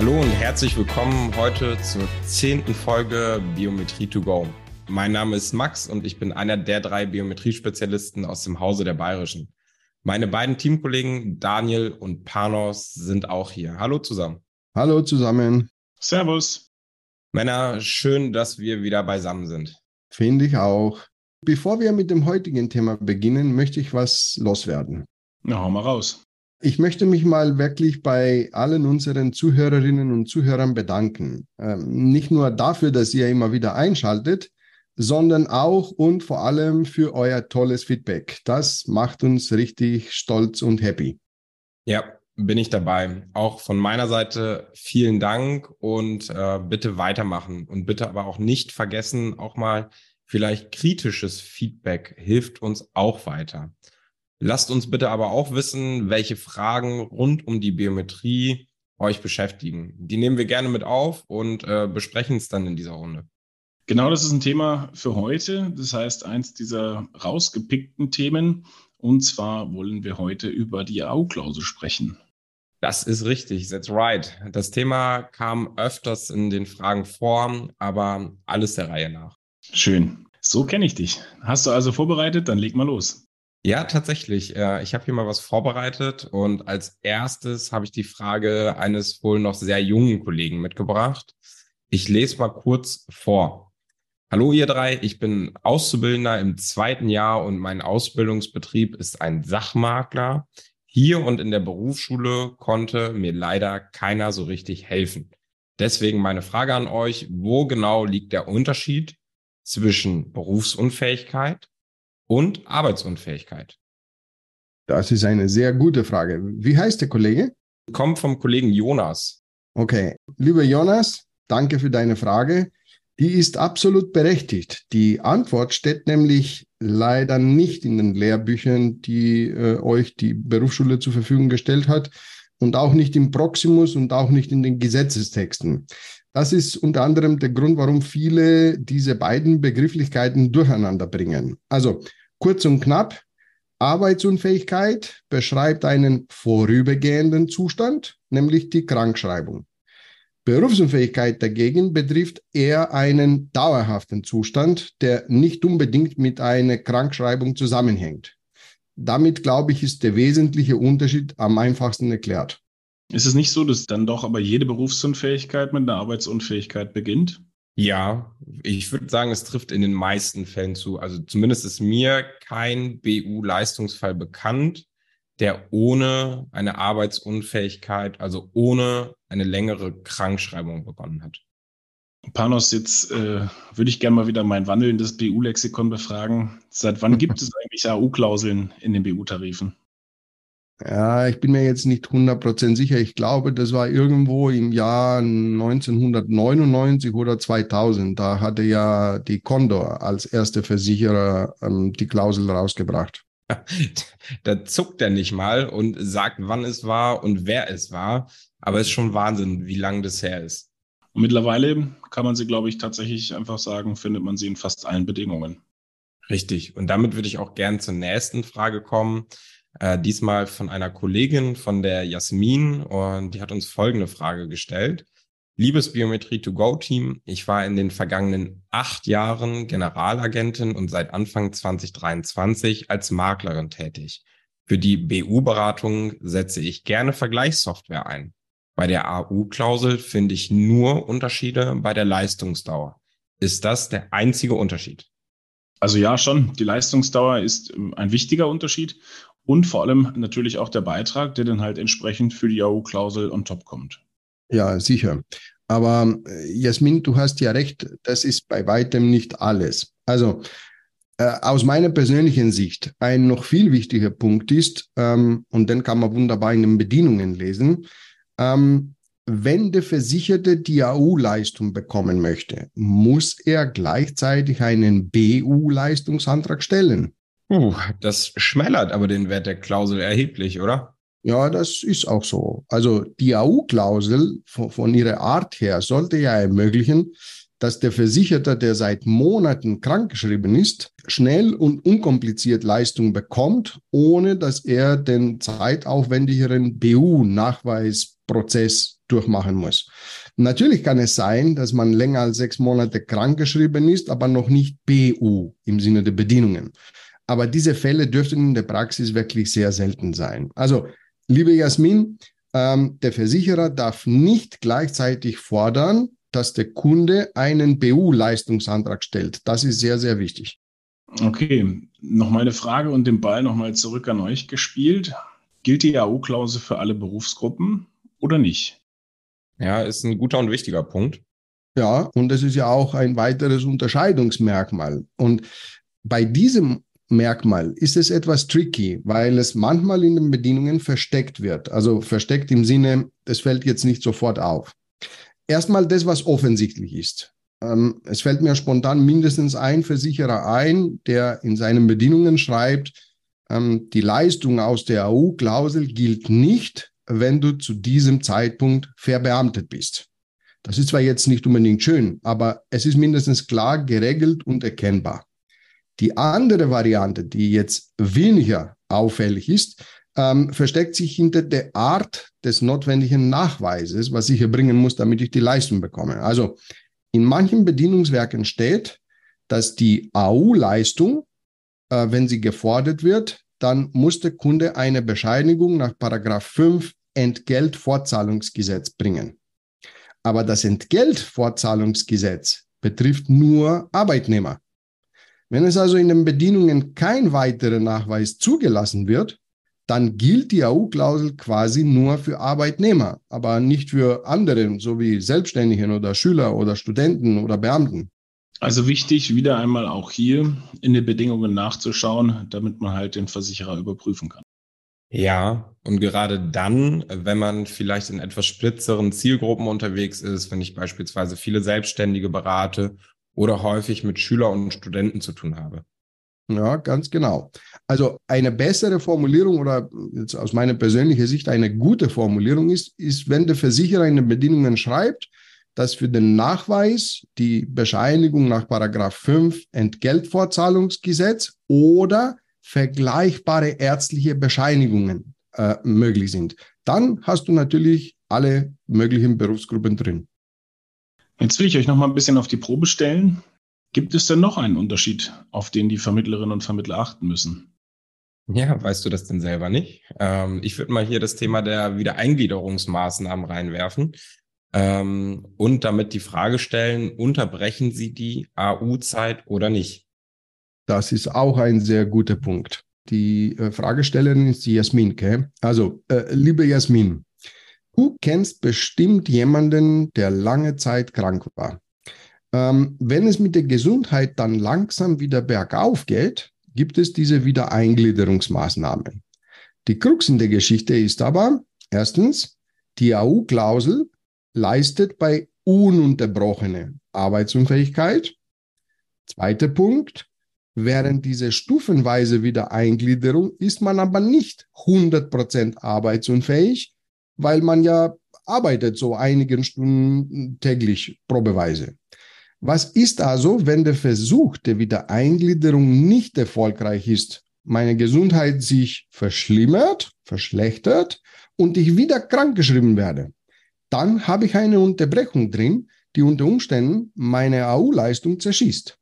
Hallo und herzlich willkommen heute zur zehnten Folge Biometrie to go. Mein Name ist Max und ich bin einer der drei Biometrie-Spezialisten aus dem Hause der Bayerischen. Meine beiden Teamkollegen Daniel und Panos sind auch hier. Hallo zusammen. Hallo zusammen. Servus. Männer, schön, dass wir wieder beisammen sind. Finde ich auch. Bevor wir mit dem heutigen Thema beginnen, möchte ich was loswerden. Na, hau mal raus. Ich möchte mich mal wirklich bei allen unseren Zuhörerinnen und Zuhörern bedanken. Ähm, nicht nur dafür, dass ihr immer wieder einschaltet, sondern auch und vor allem für euer tolles Feedback. Das macht uns richtig stolz und happy. Ja, bin ich dabei. Auch von meiner Seite vielen Dank und äh, bitte weitermachen und bitte aber auch nicht vergessen, auch mal vielleicht kritisches Feedback hilft uns auch weiter. Lasst uns bitte aber auch wissen, welche Fragen rund um die Biometrie euch beschäftigen. Die nehmen wir gerne mit auf und äh, besprechen es dann in dieser Runde. Genau, das ist ein Thema für heute. Das heißt, eins dieser rausgepickten Themen. Und zwar wollen wir heute über die AU-Klausel sprechen. Das ist richtig, that's right. Das Thema kam öfters in den Fragen vor, aber alles der Reihe nach. Schön. So kenne ich dich. Hast du also vorbereitet? Dann leg mal los. Ja, tatsächlich. Äh, ich habe hier mal was vorbereitet und als erstes habe ich die Frage eines wohl noch sehr jungen Kollegen mitgebracht. Ich lese mal kurz vor. Hallo ihr drei, ich bin Auszubildender im zweiten Jahr und mein Ausbildungsbetrieb ist ein Sachmakler. Hier und in der Berufsschule konnte mir leider keiner so richtig helfen. Deswegen meine Frage an euch, wo genau liegt der Unterschied zwischen Berufsunfähigkeit und Arbeitsunfähigkeit? Das ist eine sehr gute Frage. Wie heißt der Kollege? Kommt vom Kollegen Jonas. Okay, lieber Jonas, danke für deine Frage die ist absolut berechtigt. Die Antwort steht nämlich leider nicht in den Lehrbüchern, die äh, euch die Berufsschule zur Verfügung gestellt hat und auch nicht im Proximus und auch nicht in den Gesetzestexten. Das ist unter anderem der Grund, warum viele diese beiden Begrifflichkeiten durcheinander bringen. Also kurz und knapp, Arbeitsunfähigkeit beschreibt einen vorübergehenden Zustand, nämlich die Krankschreibung. Berufsunfähigkeit dagegen betrifft eher einen dauerhaften Zustand, der nicht unbedingt mit einer Krankschreibung zusammenhängt. Damit, glaube ich, ist der wesentliche Unterschied am einfachsten erklärt. Ist es nicht so, dass dann doch aber jede Berufsunfähigkeit mit einer Arbeitsunfähigkeit beginnt? Ja, ich würde sagen, es trifft in den meisten Fällen zu. Also zumindest ist mir kein BU-Leistungsfall bekannt, der ohne eine Arbeitsunfähigkeit, also ohne eine längere Krankschreibung begonnen hat. Panos, jetzt äh, würde ich gerne mal wieder mein wandelndes BU-Lexikon befragen. Seit wann gibt es eigentlich AU-Klauseln in den BU-Tarifen? Ja, ich bin mir jetzt nicht 100% sicher. Ich glaube, das war irgendwo im Jahr 1999 oder 2000. Da hatte ja die Condor als erste Versicherer ähm, die Klausel rausgebracht. da zuckt er nicht mal und sagt, wann es war und wer es war. Aber es ist schon Wahnsinn, wie lang das her ist. Und mittlerweile kann man sie, glaube ich, tatsächlich einfach sagen, findet man sie in fast allen Bedingungen. Richtig. Und damit würde ich auch gern zur nächsten Frage kommen. Äh, diesmal von einer Kollegin von der Jasmin und die hat uns folgende Frage gestellt. Liebes Biometrie to Go Team, ich war in den vergangenen acht Jahren Generalagentin und seit Anfang 2023 als Maklerin tätig. Für die BU-Beratung setze ich gerne Vergleichssoftware ein. Bei der AU-Klausel finde ich nur Unterschiede bei der Leistungsdauer. Ist das der einzige Unterschied? Also ja, schon. Die Leistungsdauer ist ein wichtiger Unterschied und vor allem natürlich auch der Beitrag, der dann halt entsprechend für die AU-Klausel on top kommt. Ja, sicher. Aber äh, Jasmin, du hast ja recht, das ist bei weitem nicht alles. Also äh, aus meiner persönlichen Sicht ein noch viel wichtiger Punkt ist, ähm, und den kann man wunderbar in den Bedienungen lesen, ähm, wenn der Versicherte die AU-Leistung bekommen möchte, muss er gleichzeitig einen BU-Leistungsantrag stellen. Uh, das schmälert aber den Wert der Klausel erheblich, oder? Ja, das ist auch so. Also die AU-Klausel von, von ihrer Art her sollte ja ermöglichen, dass der Versicherte, der seit Monaten krankgeschrieben ist, schnell und unkompliziert Leistung bekommt, ohne dass er den zeitaufwendigeren BU-Nachweisprozess durchmachen muss. Natürlich kann es sein, dass man länger als sechs Monate krankgeschrieben ist, aber noch nicht BU im Sinne der Bedienungen. Aber diese Fälle dürften in der Praxis wirklich sehr selten sein. Also, liebe Jasmin, ähm, der Versicherer darf nicht gleichzeitig fordern, dass der Kunde einen BU-Leistungsantrag stellt. Das ist sehr, sehr wichtig. Okay, noch mal eine Frage und den Ball nochmal zurück an euch gespielt. Gilt die AU-Klausel für alle Berufsgruppen oder nicht? Ja, ist ein guter und wichtiger Punkt. Ja, und das ist ja auch ein weiteres Unterscheidungsmerkmal. Und bei diesem Merkmal ist es etwas tricky, weil es manchmal in den Bedienungen versteckt wird. Also versteckt im Sinne, es fällt jetzt nicht sofort auf. Erstmal das, was offensichtlich ist. Ähm, es fällt mir spontan mindestens ein Versicherer ein, der in seinen Bedienungen schreibt, ähm, die Leistung aus der AU-Klausel gilt nicht, wenn du zu diesem Zeitpunkt verbeamtet bist. Das ist zwar jetzt nicht unbedingt schön, aber es ist mindestens klar geregelt und erkennbar. Die andere Variante, die jetzt weniger auffällig ist, ähm, versteckt sich hinter der Art des notwendigen Nachweises, was ich erbringen muss, damit ich die Leistung bekomme. Also in manchen Bedienungswerken steht, dass die AU-Leistung, äh, wenn sie gefordert wird, dann muss der Kunde eine Bescheinigung nach Paragraph 5 Entgeltfortzahlungsgesetz bringen. Aber das Entgeltfortzahlungsgesetz betrifft nur Arbeitnehmer. Wenn es also in den Bedienungen kein weiterer Nachweis zugelassen wird, dann gilt die AU-Klausel quasi nur für Arbeitnehmer, aber nicht für andere, so wie Selbstständigen oder Schüler oder Studenten oder Beamten. Also wichtig, wieder einmal auch hier in den Bedingungen nachzuschauen, damit man halt den Versicherer überprüfen kann. Ja, und gerade dann, wenn man vielleicht in etwas splitzeren Zielgruppen unterwegs ist, wenn ich beispielsweise viele Selbstständige berate oder häufig mit Schüler und Studenten zu tun habe. Ja, ganz genau. Also eine bessere Formulierung oder jetzt aus meiner persönlichen Sicht eine gute Formulierung ist, ist, wenn der Versicherer in den Bedingungen schreibt, dass für den Nachweis die Bescheinigung nach Paragraph 5 Entgeltfortzahlungsgesetz oder vergleichbare ärztliche Bescheinigungen äh, möglich sind. Dann hast du natürlich alle möglichen Berufsgruppen drin. Jetzt will ich euch noch mal ein bisschen auf die Probe stellen. Gibt es denn noch einen Unterschied, auf den die Vermittlerinnen und Vermittler achten müssen? Ja, weißt du das denn selber nicht? Ähm, ich würde mal hier das Thema der Wiedereingliederungsmaßnahmen reinwerfen ähm, und damit die Frage stellen, unterbrechen Sie die AU-Zeit oder nicht? Das ist auch ein sehr guter Punkt. Die äh, Fragestellerin ist die Jasmin, okay? Also, äh, liebe Jasmin, Du kennst bestimmt jemanden, der lange Zeit krank war. Ähm, wenn es mit der Gesundheit dann langsam wieder bergauf geht, gibt es diese Wiedereingliederungsmaßnahmen. Die Krux in der Geschichte ist aber, erstens, die AU-Klausel leistet bei ununterbrochene Arbeitsunfähigkeit. Zweiter Punkt, während dieser stufenweise Wiedereingliederung ist man aber nicht 100% arbeitsunfähig, weil man ja arbeitet so einigen Stunden täglich probeweise. Was ist also, wenn der Versuch der Wiedereingliederung nicht erfolgreich ist, meine Gesundheit sich verschlimmert, verschlechtert und ich wieder krankgeschrieben werde? Dann habe ich eine Unterbrechung drin, die unter Umständen meine AU-Leistung zerschießt.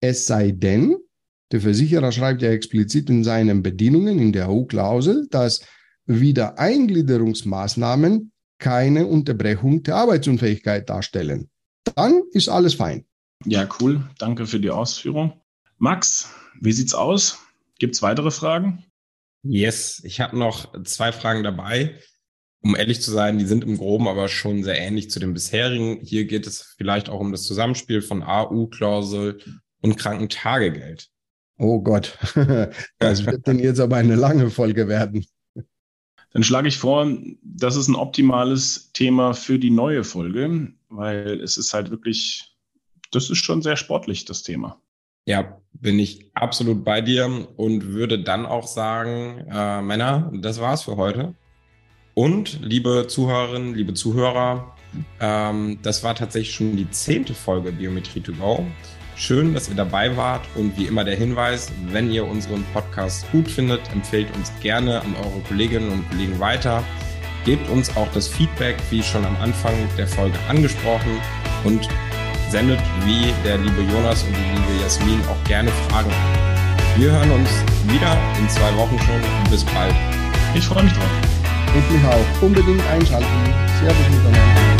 Es sei denn, der Versicherer schreibt ja explizit in seinen Bedienungen in der AU-Klausel, dass Wiedereingliederungsmaßnahmen keine Unterbrechung der Arbeitsunfähigkeit darstellen. Dann ist alles fein. Ja, cool. Danke für die Ausführung. Max, wie sieht's aus? Gibt es weitere Fragen? Yes, ich habe noch zwei Fragen dabei. Um ehrlich zu sein, die sind im Groben aber schon sehr ähnlich zu den bisherigen. Hier geht es vielleicht auch um das Zusammenspiel von AU-Klausel und Krankentagegeld. Oh Gott, das wird denn jetzt aber eine lange Folge werden. Dann schlage ich vor, das ist ein optimales Thema für die neue Folge, weil es ist halt wirklich, das ist schon sehr sportlich, das Thema. Ja, bin ich absolut bei dir und würde dann auch sagen, äh, Männer, das war's für heute. Und liebe Zuhörerinnen, liebe Zuhörer, ähm, das war tatsächlich schon die zehnte Folge Biometrie to go. Schön, dass ihr dabei wart und wie immer der Hinweis, wenn ihr unseren Podcast gut findet, empfehlt uns gerne an eure Kolleginnen und Kollegen weiter. Gebt uns auch das Feedback, wie schon am Anfang der Folge angesprochen und sendet wie der liebe Jonas und die liebe Jasmin auch gerne Fragen. Wir hören uns wieder in zwei Wochen schon. Bis bald. Ich freue mich drauf. Ich mich auch. Unbedingt einschalten. Servus miteinander.